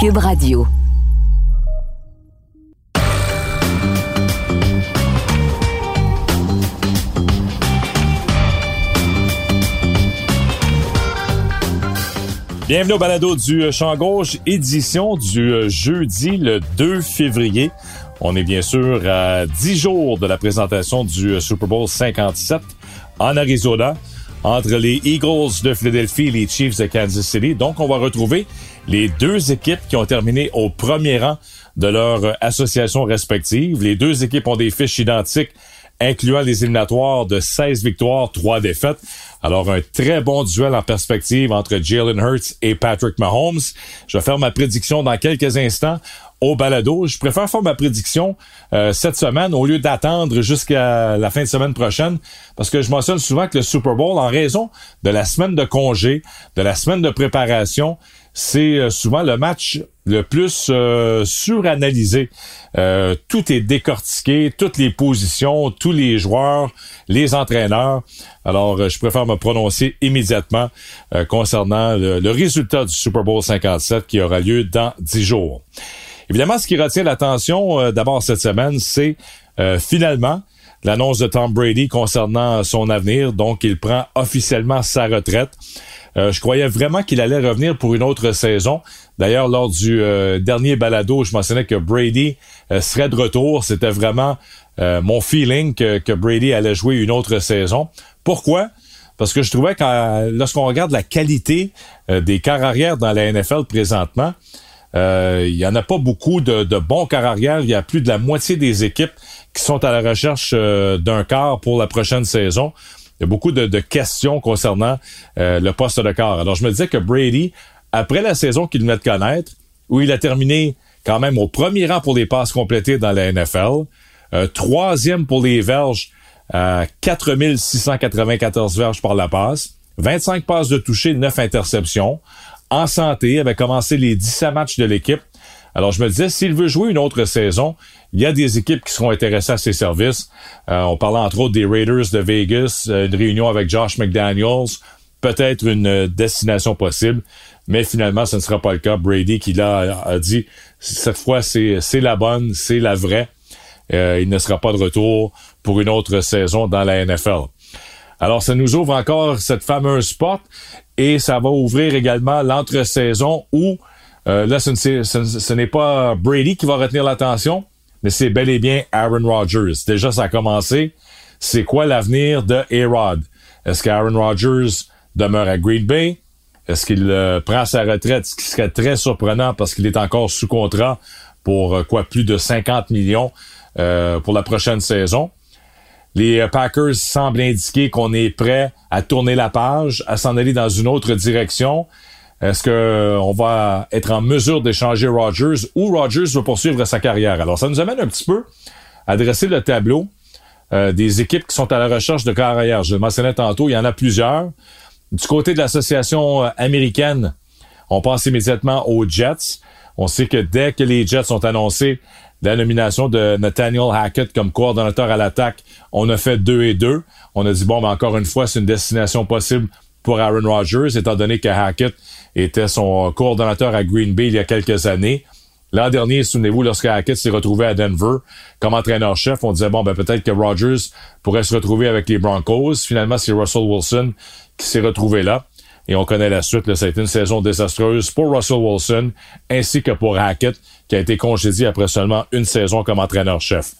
Cube Radio. Bienvenue au balado du Champ Gauche, édition du jeudi le 2 février. On est bien sûr à 10 jours de la présentation du Super Bowl 57 en Arizona entre les Eagles de Philadelphie et les Chiefs de Kansas City. Donc, on va retrouver les deux équipes qui ont terminé au premier rang de leur association respective. Les deux équipes ont des fiches identiques incluant les éliminatoires de 16 victoires, 3 défaites. Alors, un très bon duel en perspective entre Jalen Hurts et Patrick Mahomes. Je vais faire ma prédiction dans quelques instants au balado. Je préfère faire ma prédiction euh, cette semaine au lieu d'attendre jusqu'à la fin de semaine prochaine parce que je mentionne souvent que le Super Bowl, en raison de la semaine de congé, de la semaine de préparation, c'est euh, souvent le match le plus euh, suranalysé. Euh, tout est décortiqué, toutes les positions, tous les joueurs, les entraîneurs. Alors, je préfère me prononcer immédiatement concernant le, le, résultat du Super Bowl 57 qui aura lieu dans dix jours. Évidemment, ce qui retient l'attention d'abord cette semaine, c'est finalement l'annonce de Tom Brady concernant son avenir. Donc, il prend officiellement sa retraite. Euh, je croyais vraiment qu'il allait revenir pour une autre saison. D'ailleurs, lors du euh, dernier balado, je mentionnais que Brady euh, serait de retour. C'était vraiment mon feeling que, que, Brady allait jouer une autre saison. Pourquoi? Parce que je trouvais que lorsqu'on regarde la qualité des arrière dans la NFL présentement, il y en a pas beaucoup de, de bons arrière. Il y a plus de la moitié des équipes qui sont à la recherche d'un quart pour la prochaine saison il y a beaucoup de, questions concernant euh, le poste de quart. Alors, je me disais que Brady, après la saison qu'il venait de connaître, où il a terminé quand même au premier rang pour les passes complétées dans la NFL, euh, troisième pour les verges, euh, 4694 verges par la passe, 25 passes de toucher, 9 interceptions, en santé, avait commencé les 17 matchs de l'équipe. Alors, je me disais, s'il veut jouer une autre saison, il y a des équipes qui seront intéressées à ses services. Euh, on parlait entre autres des Raiders de Vegas, euh, une réunion avec Josh McDaniels, peut-être une euh, destination possible, mais finalement, ce ne sera pas le cas. Brady, qui là a dit, cette fois, c'est la bonne, c'est la vraie. il ne sera pas de retour pour une autre saison dans la NFL. Alors, ça nous ouvre encore cette fameuse porte et ça va ouvrir également l'entre-saison où, là, ce n'est pas Brady qui va retenir l'attention, mais c'est bel et bien Aaron Rodgers. Déjà, ça a commencé. C'est quoi l'avenir de A-Rod? Est-ce qu'Aaron Rodgers demeure à Green Bay? Est-ce qu'il euh, prend sa retraite? Ce qui serait très surprenant parce qu'il est encore sous contrat pour euh, quoi plus de 50 millions euh, pour la prochaine saison. Les Packers semblent indiquer qu'on est prêt à tourner la page, à s'en aller dans une autre direction. Est-ce qu'on euh, va être en mesure d'échanger Rogers ou Rogers va poursuivre sa carrière? Alors, ça nous amène un petit peu à dresser le tableau euh, des équipes qui sont à la recherche de carrière. Je le mentionnais tantôt, il y en a plusieurs. Du côté de l'association euh, américaine, on pense immédiatement aux Jets. On sait que dès que les Jets ont annoncé la nomination de Nathaniel Hackett comme coordonnateur à l'attaque, on a fait deux et deux. On a dit, bon, ben encore une fois, c'est une destination possible pour Aaron Rodgers, étant donné que Hackett était son coordonnateur à Green Bay il y a quelques années. L'an dernier, souvenez-vous, lorsque Hackett s'est retrouvé à Denver comme entraîneur-chef, on disait, bon, ben, peut-être que Rodgers pourrait se retrouver avec les Broncos. Finalement, c'est Russell Wilson qui s'est retrouvé là. Et on connaît la suite. Là, ça a été une saison désastreuse pour Russell Wilson ainsi que pour Hackett, qui a été congédié après seulement une saison comme entraîneur-chef.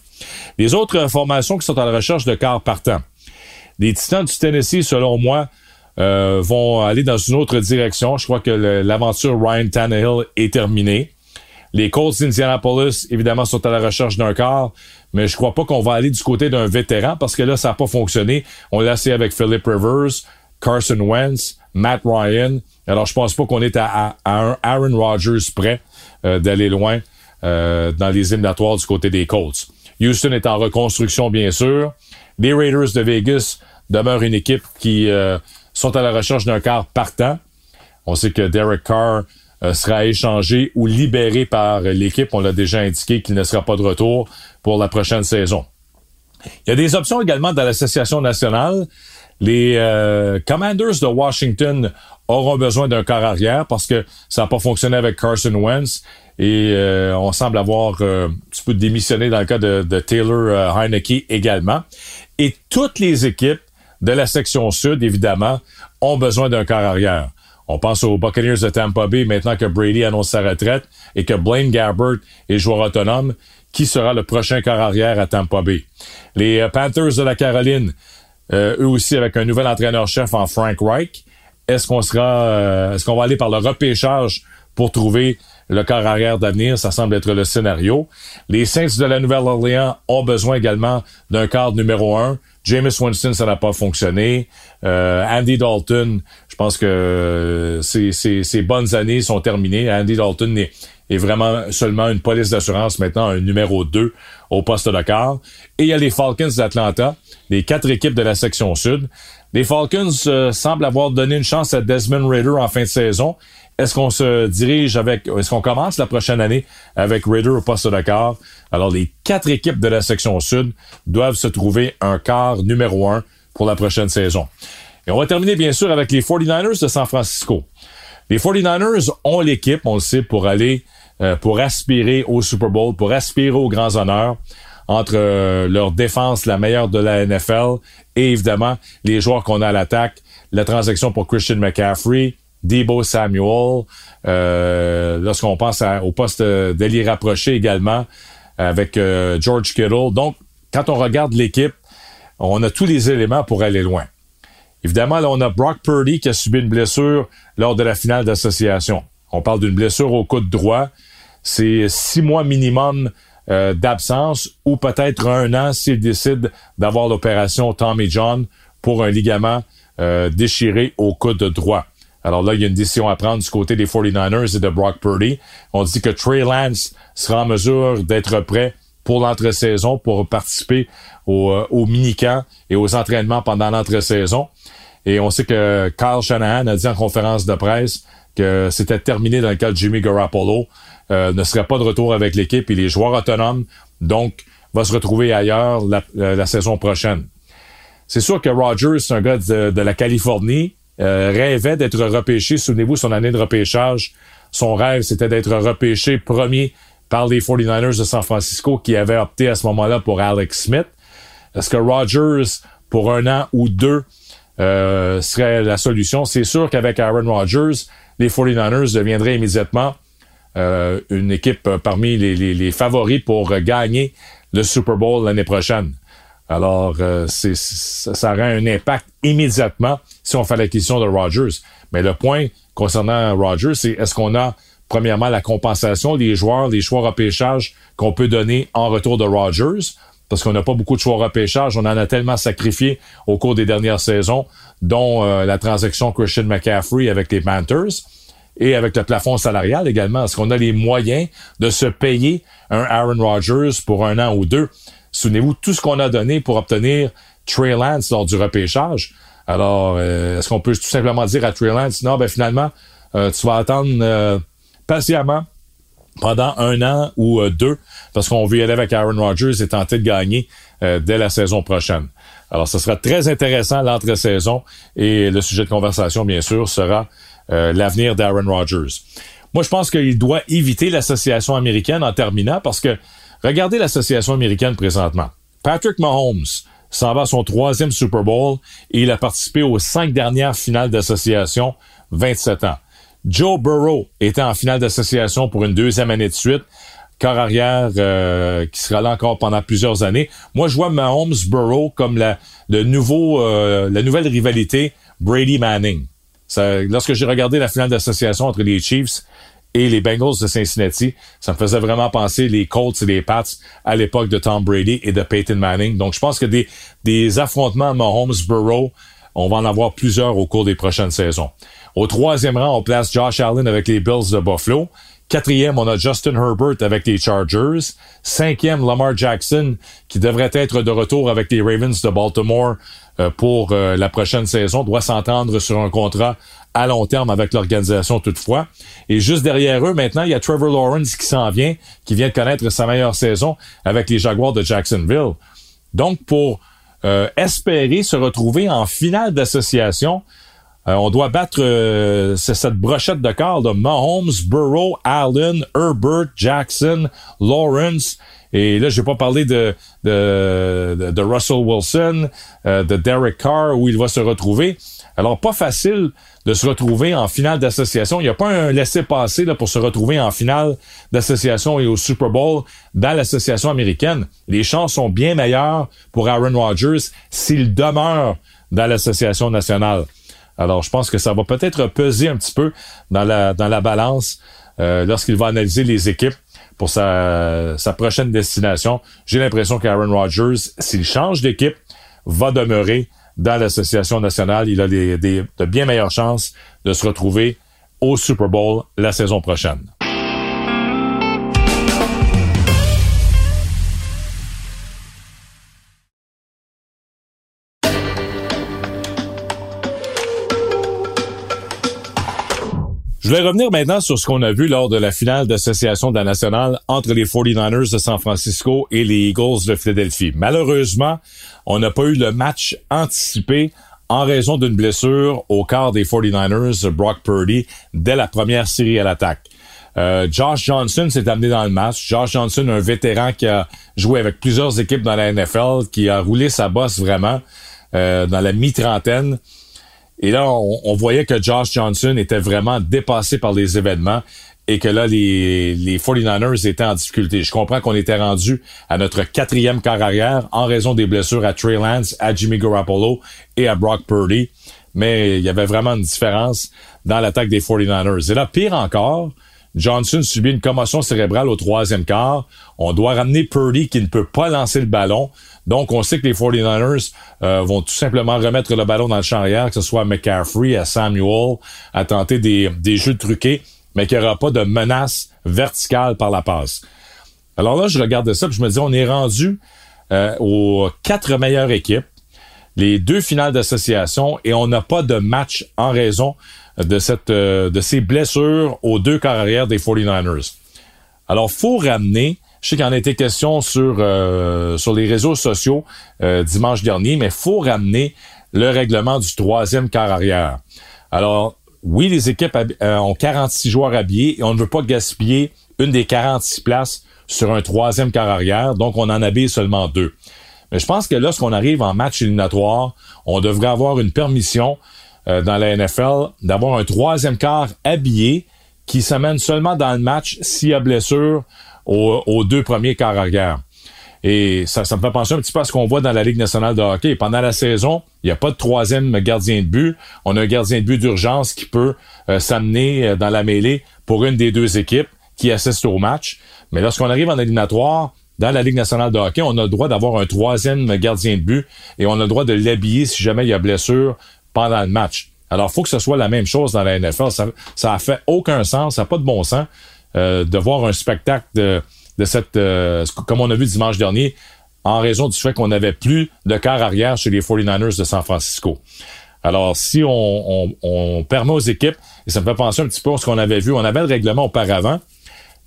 Les autres formations qui sont à la recherche de quart partant. Les Titans du Tennessee, selon moi, euh, vont aller dans une autre direction. Je crois que l'aventure Ryan Tannehill est terminée. Les Colts d'Indianapolis, évidemment, sont à la recherche d'un quart, mais je crois pas qu'on va aller du côté d'un vétéran parce que là, ça n'a pas fonctionné. On l'a essayé avec Philip Rivers, Carson Wentz, Matt Ryan. Alors, je pense pas qu'on est à, un Aaron Rodgers prêt euh, d'aller loin euh, dans les éliminatoires du côté des Colts. Houston est en reconstruction, bien sûr. Les Raiders de Vegas demeurent une équipe qui sont à la recherche d'un quart partant. On sait que Derek Carr euh, sera échangé ou libéré par l'équipe. On l'a déjà indiqué qu'il ne sera pas de retour pour la prochaine saison. Il y a des options également dans l'Association nationale. Les euh, Commanders de Washington auront besoin d'un corps arrière parce que ça n'a pas fonctionné avec Carson Wentz et euh, on semble avoir euh, un petit peu démissionné dans le cas de, Taylor Heineke également. Et toutes les équipes de la section sud, évidemment, ont besoin d'un corps arrière. On pense aux Buccaneers de Tampa Bay maintenant que Brady annonce sa retraite et que Blaine Gabbert est joueur autonome. Qui sera le prochain corps arrière à Tampa Bay? Les Panthers de la Caroline, euh, eux aussi avec un nouvel entraîneur-chef en Frank Reich. Est-ce qu'on sera, euh, est-ce qu'on va aller par le repêchage pour trouver le corps arrière d'avenir? Ça semble être le scénario. Les Saints de la Nouvelle-Orléans ont besoin également d'un quart numéro un. Jameis Winston, ça n'a pas fonctionné. Euh, Andy Dalton, je pense que ses, bonnes années sont terminées. Andy Dalton est, est vraiment seulement une police d'assurance maintenant, un numéro 2 au poste de quart. Et il y a les Falcons d'Atlanta, les quatre équipes de la section sud. Les Falcons euh, semblent avoir donné une chance à Desmond Raider en fin de saison. Est-ce qu'on se dirige avec, est-ce qu'on commence la prochaine année avec Raider au poste de quart? Alors, les quatre équipes de la section sud doivent se trouver un quart numéro un pour la prochaine saison. Et on va terminer, bien sûr, avec les 49ers de San Francisco. Les 49ers ont l'équipe, on le sait, pour aller, euh, pour aspirer au Super Bowl, pour aspirer aux grands honneurs entre euh, leur défense, la meilleure de la NFL, et évidemment les joueurs qu'on a à l'attaque, la transaction pour Christian McCaffrey, Debo Samuel, euh, lorsqu'on pense au poste d'Eli rapproché également avec euh, George Kittle. Donc, quand on regarde l'équipe, on a tous les éléments pour aller loin. Évidemment, là, on a Brock Purdy qui a subi une blessure lors de la finale d'association. On parle d'une blessure au coude droit. C'est six mois minimum euh, d'absence ou peut-être un an s'il décide d'avoir l'opération Tommy John pour un ligament euh, déchiré au coude droit. Alors là, il y a une décision à prendre du côté des 49ers et de Brock Purdy. On dit que Trey Lance sera en mesure d'être prêt pour l'entre-saison, pour participer au, euh, au mini-camp et aux entraînements pendant l'entre-saison. Et on sait que Carl Shanahan a dit en conférence de presse c'était terminé dans le cas de Jimmy Garoppolo. Euh, ne serait pas de retour avec l'équipe. Il est joueur autonome, donc va se retrouver ailleurs la, euh, saison prochaine. C'est sûr que Rogers, c'est un gars de, la Californie, euh, rêvait d'être repêché. Souvenez-vous, son année de repêchage, son rêve, c'était d'être repêché premier par les 49ers de San Francisco qui avaient opté à ce moment-là pour Alex Smith. Est-ce que Rogers, pour un an ou deux, serait la solution? C'est sûr qu'avec Aaron Rodgers, les 49ers deviendraient immédiatement euh, une équipe euh, parmi les, favoris pour euh, gagner le Super Bowl l'année prochaine. Alors, c'est, ça, aurait un impact immédiatement si on fait l'acquisition de Rogers. Mais le point concernant Rogers, c'est est-ce qu'on a premièrement la compensation des joueurs, les choix repêchage qu'on peut donner en retour de Rogers, parce qu'on n'a pas beaucoup de choix repêchage, on en a tellement sacrifié au cours des dernières saisons, dont la transaction Christian McCaffrey avec les Panthers et avec le plafond salarial également. Est-ce qu'on a les moyens de se payer un Aaron Rodgers pour un an ou deux? Souvenez-vous tout ce qu'on a donné pour obtenir Trey Lance lors du repêchage. Alors, euh, est-ce qu'on peut tout simplement dire à Trey Lance, non, ben finalement, euh, tu vas attendre euh, patiemment pendant un an ou deux, parce qu'on veut y aller avec Aaron Rodgers et tenter de gagner dès la saison prochaine. Alors, ce sera très intéressant l'entre-saison et le sujet de conversation, bien sûr, sera euh, l'avenir d'Aaron Rodgers. Moi, je pense qu'il doit éviter l'association américaine en terminant parce que regardez l'association américaine présentement. Patrick Mahomes s'en va à son troisième Super Bowl et il a participé aux cinq dernières finales d'association, 27 ans. Joe Burrow était en finale d'association pour une deuxième année de suite. Corps arrière euh, qui sera là encore pendant plusieurs années. Moi, je vois Mahomes Burrow comme la, le nouveau, euh, la nouvelle rivalité Brady Manning lorsque j'ai regardé la finale d'association entre les Chiefs et les Bengals de Cincinnati, ça me faisait vraiment penser les Colts et les Pats à l'époque de Tom Brady et de Peyton Manning. Donc, je pense que des, des affrontements Mahomes-Burrow, on va en avoir plusieurs au cours des prochaines saisons. Au troisième rang, on place Josh Allen avec les Bills de Buffalo. Quatrième, on a Justin Herbert avec les Chargers. Cinquième, Lamar Jackson, qui devrait être de retour avec les Ravens de Baltimore euh, pour euh, la prochaine saison, doit s'entendre sur un contrat à long terme avec l'organisation toutefois. Et juste derrière eux, maintenant, il y a Trevor Lawrence qui s'en vient, qui vient de connaître sa meilleure saison avec les Jaguars de Jacksonville. Donc, pour euh, espérer se retrouver en finale d'association. Euh, on doit battre euh, cette brochette de quart de Mahomes, Burrow, Allen, Herbert, Jackson, Lawrence. Et là, j'ai pas parlé de, de, de, Russell Wilson, de Derek Carr, où il va se retrouver. Alors, pas facile de se retrouver en finale d'association. Il n'y a pas un laisser-passer pour se retrouver en finale d'association et au Super Bowl dans l'association américaine. Les chances sont bien meilleures pour Aaron Rodgers s'il demeure dans l'association nationale. Alors, je pense que ça va peut-être peser un petit peu dans la, dans la balance euh, lorsqu'il va analyser les équipes pour sa, sa prochaine destination. J'ai l'impression qu'Aaron Rodgers, s'il change d'équipe, va demeurer dans l'association nationale, il a des, de bien meilleures chances de se retrouver au Super Bowl la saison prochaine. Je vais revenir maintenant sur ce qu'on a vu lors de la finale d'association de la nationale entre les 49ers de San Francisco et les Eagles de Philadelphie. Malheureusement, on n'a pas eu le match anticipé en raison d'une blessure au quart des 49ers, Brock Purdy, dès la première série à l'attaque. Euh, Josh Johnson s'est amené dans le match. Josh Johnson, un vétéran qui a joué avec plusieurs équipes dans la NFL, qui a roulé sa bosse vraiment euh, dans la mi-trentaine. Et là, on, voyait que Josh Johnson était vraiment dépassé par les événements et que là, les, les 49ers étaient en difficulté. Je comprends qu'on était rendu à notre quatrième quart arrière en raison des blessures à Trey Lance, à Jimmy Garoppolo et à Brock Purdy. Mais il y avait vraiment une différence dans l'attaque des 49ers. Et là, pire encore, Johnson subit une commotion cérébrale au troisième quart. On doit ramener Purdy qui ne peut pas lancer le ballon. Donc, on sait que les 49ers euh, vont tout simplement remettre le ballon dans le champ arrière, que ce soit McCaffrey, à Samuel, à tenter des, des jeux truqués, mais qu'il n'y aura pas de menace verticale par la passe. Alors là, je regarde ça, et je me dis, on est rendu euh, aux quatre meilleures équipes, les deux finales d'association, et on n'a pas de match en raison de cette euh, de ces blessures aux deux carrières des 49ers. Alors, faut ramener je sais qu'il en a été question sur, euh, sur les réseaux sociaux euh, dimanche dernier, mais faut ramener le règlement du troisième quart arrière. Alors, oui, les équipes ont 46 joueurs habillés et on ne veut pas gaspiller une des 46 places sur un troisième quart arrière, donc on en habille seulement deux. Mais je pense que lorsqu'on arrive en match éliminatoire, on devrait avoir une permission dans la NFL d'avoir un troisième quart habillé qui s'amène seulement dans le match s'il y a blessure aux, deux premiers quarts arrière. Et ça, ça me fait penser un petit peu à ce qu'on voit dans la Ligue nationale de hockey. Pendant la saison, il n'y a pas de troisième gardien de but. On a un gardien de but d'urgence qui peut euh, s'amener euh, dans la mêlée pour une des deux équipes qui assiste au match. Mais lorsqu'on arrive en éliminatoire, dans la Ligue nationale de hockey, on a le droit d'avoir un troisième gardien de but et on a le droit de l'habiller si jamais il y a blessure pendant le match. Alors, il faut que ce soit la même chose dans la NFL. Ça, ça a fait aucun sens, ça n'a pas de bon sens. Euh, de voir un spectacle de, de cette, euh, comme on a vu dimanche dernier, en raison du fait qu'on n'avait plus de quart arrière chez les 49ers de San Francisco. Alors, si on, on, permet aux équipes, et ça me fait penser un petit peu à ce qu'on avait vu, on avait le règlement auparavant.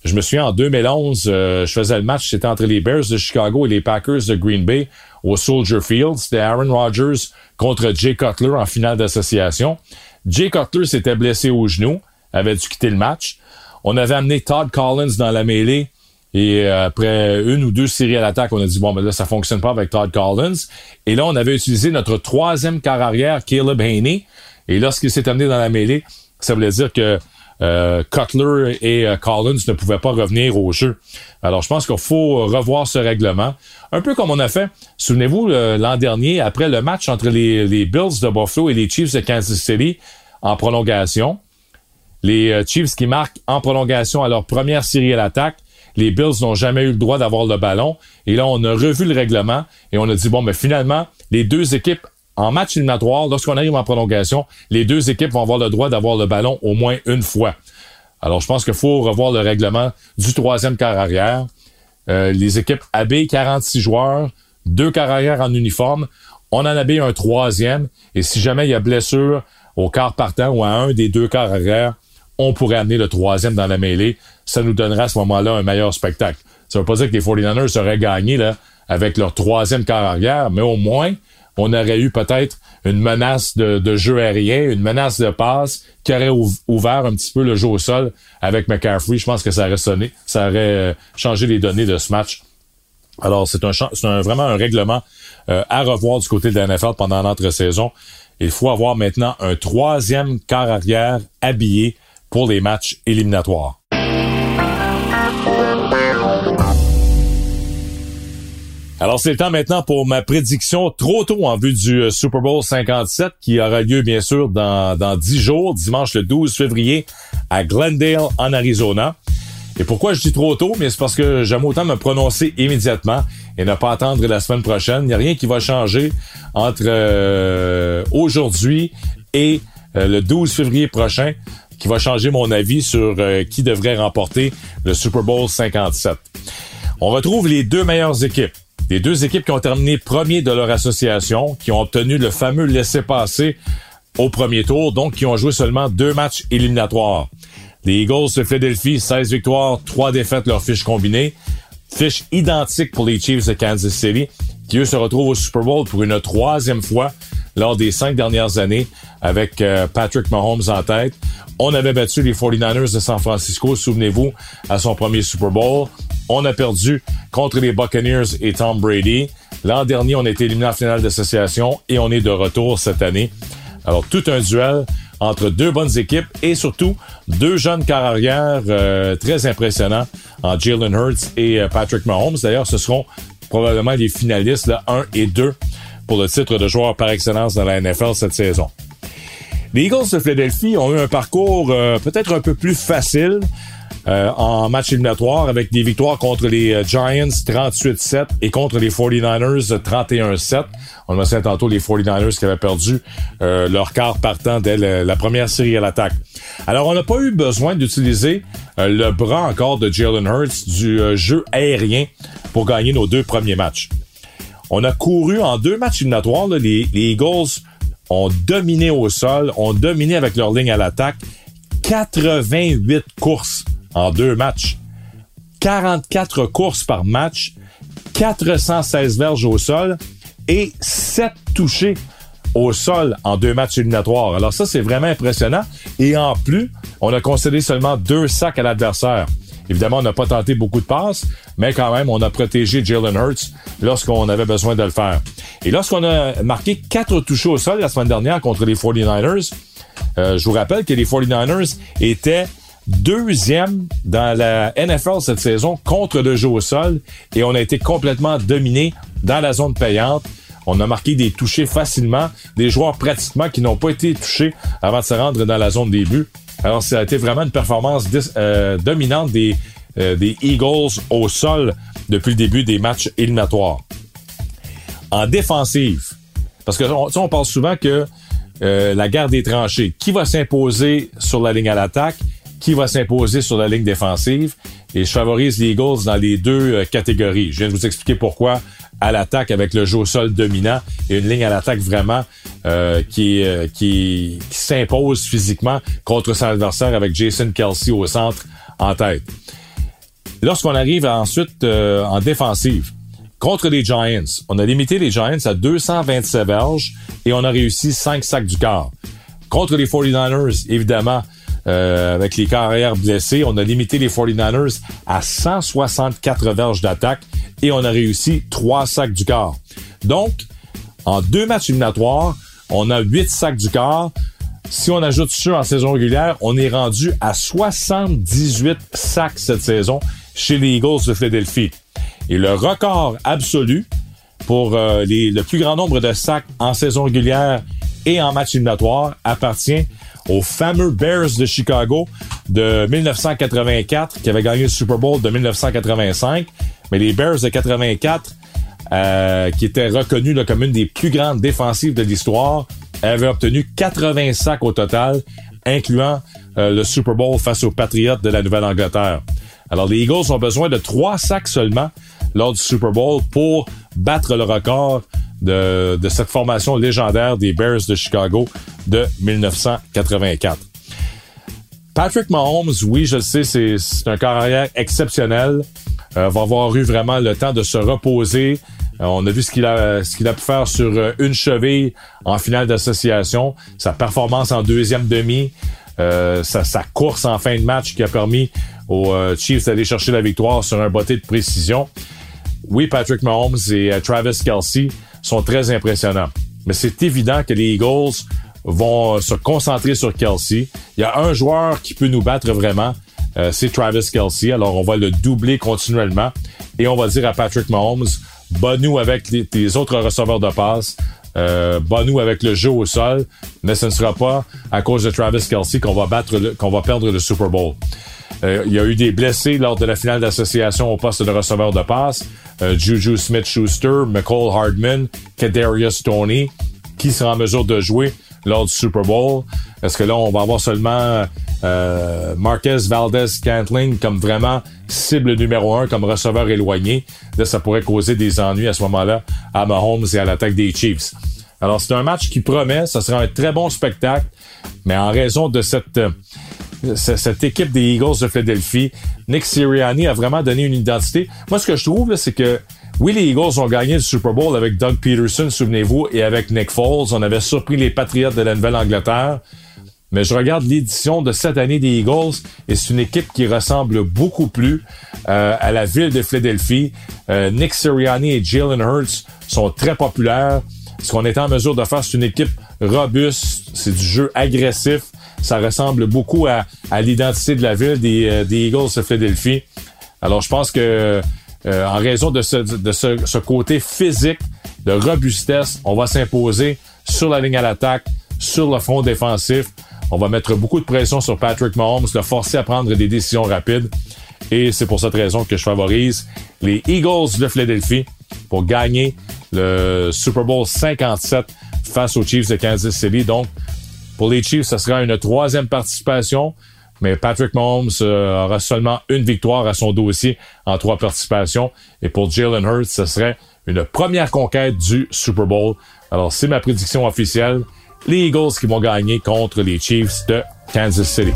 Je me souviens, en 2011, euh, je faisais le match, c'était entre les Bears de Chicago et les Packers de Green Bay au Soldier Field. C'était Aaron Rodgers contre Jay Cutler en finale d'association. Jay Cutler s'était blessé au genou, avait dû quitter le match. On avait amené Todd Collins dans la mêlée. Et euh, après une ou deux séries à l'attaque, on a dit bon, ben là, ça fonctionne pas avec Todd Collins. Et là, on avait utilisé notre troisième quart arrière, Caleb Haney. Et lorsqu'il s'est amené dans la mêlée, ça voulait dire que euh, Cutler et euh, Collins ne pouvaient pas revenir au jeu. Alors, je pense qu'il faut revoir ce règlement. Un peu comme on a fait, souvenez-vous, l'an dernier, après le match entre les, les Bills de Buffalo et les Chiefs de Kansas City en prolongation. Les euh, Chiefs qui marquent en prolongation à leur première série à l'attaque. Les Bills n'ont jamais eu le droit d'avoir le ballon. Et là, on a revu le règlement et on a dit, bon, mais finalement, les deux équipes en match éliminatoire, lorsqu'on arrive en prolongation, les deux équipes vont avoir le droit d'avoir le ballon au moins une fois. Alors, je pense qu'il faut revoir le règlement du troisième quart arrière. Euh, les équipes habillent 46 joueurs, deux quart arrière en uniforme. On en habille un troisième. Et si jamais il y a blessure au quart partant ou à un des deux quarts arrière, on pourrait amener le troisième dans la mêlée. Ça nous donnerait à ce moment-là un meilleur spectacle. Ça veut pas dire que les 49ers auraient gagné là, avec leur troisième quart arrière, mais au moins, on aurait eu peut-être une menace de, jeu aérien, une menace de passe qui aurait ouvert un petit peu le jeu au sol avec McCaffrey. Je pense que ça aurait sonné, ça aurait euh, changé les données de ce match. Alors, c'est un, vraiment un règlement euh, à revoir du côté de la NFL pendant l'entre-saison. Il faut avoir maintenant un troisième quart arrière habillé pour les matchs éliminatoires. Alors, c'est le temps maintenant pour ma prédiction trop tôt en vue du euh, Super Bowl 57 qui aura lieu, bien sûr, dans, dans 10 jours, dimanche le 12 février à Glendale, en Arizona. Et pourquoi je dis trop tôt? Mais c'est parce que j'aime autant me prononcer immédiatement et ne pas attendre la semaine prochaine. Il n'y a rien qui va changer entre euh, aujourd'hui et euh, le 12 février prochain qui va changer mon avis sur qui devrait remporter le Super Bowl 57. On retrouve les deux meilleures équipes. Les deux équipes qui ont terminé premier de leur association, qui ont obtenu le fameux laissez-passer au premier tour, donc qui ont joué seulement deux matchs éliminatoires. Les Eagles de Philadelphie, 16 victoires, 3 défaites leur fiche combinée. Fiche identique pour les Chiefs de Kansas City, qui eux se retrouvent au Super Bowl pour une troisième fois lors des cinq dernières années avec euh, Patrick Mahomes en tête. On avait battu les 49ers de San Francisco, souvenez-vous, à son premier Super Bowl. On a perdu contre les Buccaneers et Tom Brady. L'an dernier, on a été éliminé en finale d'association et on est de retour cette année. Alors, tout un duel entre deux bonnes équipes et surtout deux jeunes carrières euh, très impressionnants en Jalen Hurts et euh, Patrick Mahomes. D'ailleurs, ce seront probablement les finalistes, là, 1 et 2, pour le titre de joueur par excellence dans la NFL cette saison. Les Eagles de Philadelphie ont eu un parcours euh, peut-être un peu plus facile euh, en match éliminatoire avec des victoires contre les euh, Giants 38-7 et contre les 49ers 31-7. On le sait tantôt les 49ers qui avaient perdu leur quart partant dès la première série à l'attaque. Alors on n'a pas eu besoin d'utiliser le bras encore de Jalen Hurts du jeu aérien pour gagner nos deux premiers matchs. On a couru en deux matchs éliminatoires, les, les Eagles ont dominé au sol, ont dominé avec leur ligne à l'attaque. 88 courses en deux matchs. 44 courses par match, 416 verges au sol et 7 touchés au sol en deux matchs éliminatoires. Alors ça, c'est vraiment impressionnant. Et en plus, on a concédé seulement deux sacs à l'adversaire. Évidemment, on n'a pas tenté beaucoup de passes, mais quand même, on a protégé Jalen Hurts lorsqu'on avait besoin de le faire. Et lorsqu'on a marqué quatre touchés au sol la semaine dernière contre les 49ers, euh, je vous rappelle que les 49ers étaient deuxième dans la NFL cette saison contre le jeu au sol et on a été complètement dominé dans la zone payante. On a marqué des touchés facilement, des joueurs pratiquement qui n'ont pas été touchés avant de se rendre dans la zone des buts. Alors, ça a été vraiment une performance euh, dominante des, euh, des Eagles au sol depuis le début des matchs éliminatoires. En défensive, parce que on, on parle souvent que euh, la guerre des tranchées, qui va s'imposer sur la ligne à l'attaque, qui va s'imposer sur la ligne défensive, et je favorise les Eagles dans les deux catégories. Je viens de vous expliquer pourquoi à l'attaque avec le jeu au sol dominant et une ligne à l'attaque vraiment euh, qui, euh, qui, qui s'impose physiquement contre son adversaire avec Jason Kelsey au centre en tête. Lorsqu'on arrive ensuite euh, en défensive, contre les Giants, on a limité les Giants à 227 verges et on a réussi 5 sacs du quart. Contre les 49ers, évidemment, euh, avec les carrières blessés. On a limité les 49ers à 164 verges d'attaque et on a réussi trois sacs du quart. Donc, en deux matchs éliminatoires, on a huit sacs du quart. Si on ajoute ça en saison régulière, on est rendu à 78 sacs cette saison chez les Eagles de Philadelphie. Et le record absolu pour euh, le plus grand nombre de sacs en saison régulière et en match éliminatoire appartient aux fameux Bears de Chicago de 1984 qui avaient gagné le Super Bowl de 1985. Mais les Bears de 84, euh, qui étaient reconnus comme une des plus grandes défensives de l'histoire, avaient obtenu 80 sacs au total, incluant euh, le Super Bowl face aux Patriots de la Nouvelle-Angleterre. Alors les Eagles ont besoin de trois sacs seulement lors du Super Bowl pour battre le record de, cette formation légendaire des Bears de Chicago de 1984. Patrick Mahomes, oui, je le sais, c'est un carrière exceptionnel. va avoir eu vraiment le temps de se reposer. on a vu ce qu'il a, ce a pu faire sur une cheville en finale d'association, sa performance en deuxième demi, sa, sa, course en fin de match qui a permis aux Chiefs d'aller chercher la victoire sur un botté de précision. Oui, Patrick Mahomes et Travis Kelsey sont très impressionnants. Mais c'est évident que les Eagles vont se concentrer sur Kelsey. Il y a un joueur qui peut nous battre vraiment, euh, c'est Travis Kelsey. Alors, on va le doubler continuellement et on va dire à Patrick Mahomes, bat-nous avec les, autres receveurs de passe, euh, nous avec le jeu au sol, mais ce ne sera pas à cause de Travis Kelsey qu'on va battre, qu'on va perdre le Super Bowl. Euh, il y a eu des blessés lors de la finale d'association au poste de receveur de passe. Euh, Juju Smith-Schuster, McCall Hardman, Kadarius Tony, qui sera en mesure de jouer lors du Super Bowl? Est-ce que là, on va avoir seulement euh, Marquez Valdez Cantling comme vraiment cible numéro un, comme receveur éloigné? Là, ça pourrait causer des ennuis à ce moment-là à Mahomes et à l'attaque des Chiefs. Alors, c'est un match qui promet, ça sera un très bon spectacle, mais en raison de cette cette équipe des Eagles de Philadelphie, Nick Sirianni a vraiment donné une identité. Moi, ce que je trouve, c'est que oui, les Eagles ont gagné le Super Bowl avec Doug Peterson, souvenez-vous, et avec Nick Foles. On avait surpris les Patriots de la Nouvelle-Angleterre. Mais je regarde l'édition de cette année des Eagles et c'est une équipe qui ressemble beaucoup plus euh, à la ville de Philadelphie. Euh, Nick Sirianni et Jalen Hurts sont très populaires. Ce qu'on est en mesure de faire, c'est une équipe robuste, c'est du jeu agressif. Ça ressemble beaucoup à, l'identité de la ville des, euh, des, Eagles de Philadelphie. Alors, je pense que euh, en raison de, ce, de ce, côté physique, de robustesse, on va s'imposer sur la ligne à l'attaque, sur le front défensif. On va mettre beaucoup de pression sur Patrick Mahomes, le forcer à prendre des décisions rapides. Et c'est pour cette raison que je favorise les Eagles de Philadelphie pour gagner le Super Bowl 57 face aux Chiefs de Kansas City. Donc, pour les Chiefs, ce sera une troisième participation, mais Patrick Mahomes euh, aura seulement une victoire à son dossier en trois participations. Et pour Jalen Hurts, ce serait une première conquête du Super Bowl. Alors, c'est ma prédiction officielle. Les Eagles qui vont gagner contre les Chiefs de Kansas City.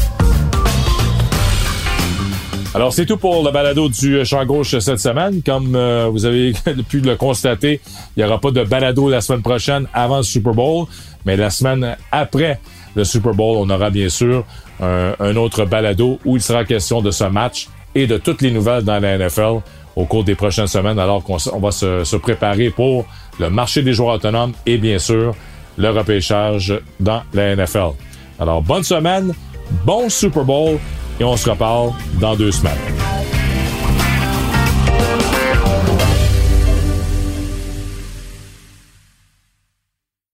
Alors, c'est tout pour le balado du champ gauche cette semaine. Comme euh, vous avez pu le constater, il n'y aura pas de balado la semaine prochaine avant le Super Bowl, mais la semaine après le Super Bowl, on aura bien sûr un, autre balado où il sera question de ce match et de toutes les nouvelles dans la NFL au cours des prochaines semaines, alors qu'on va se, préparer pour le marché des joueurs autonomes et bien sûr le repêchage dans la NFL. Alors, bonne semaine, bon Super Bowl et on se reparle dans deux semaines.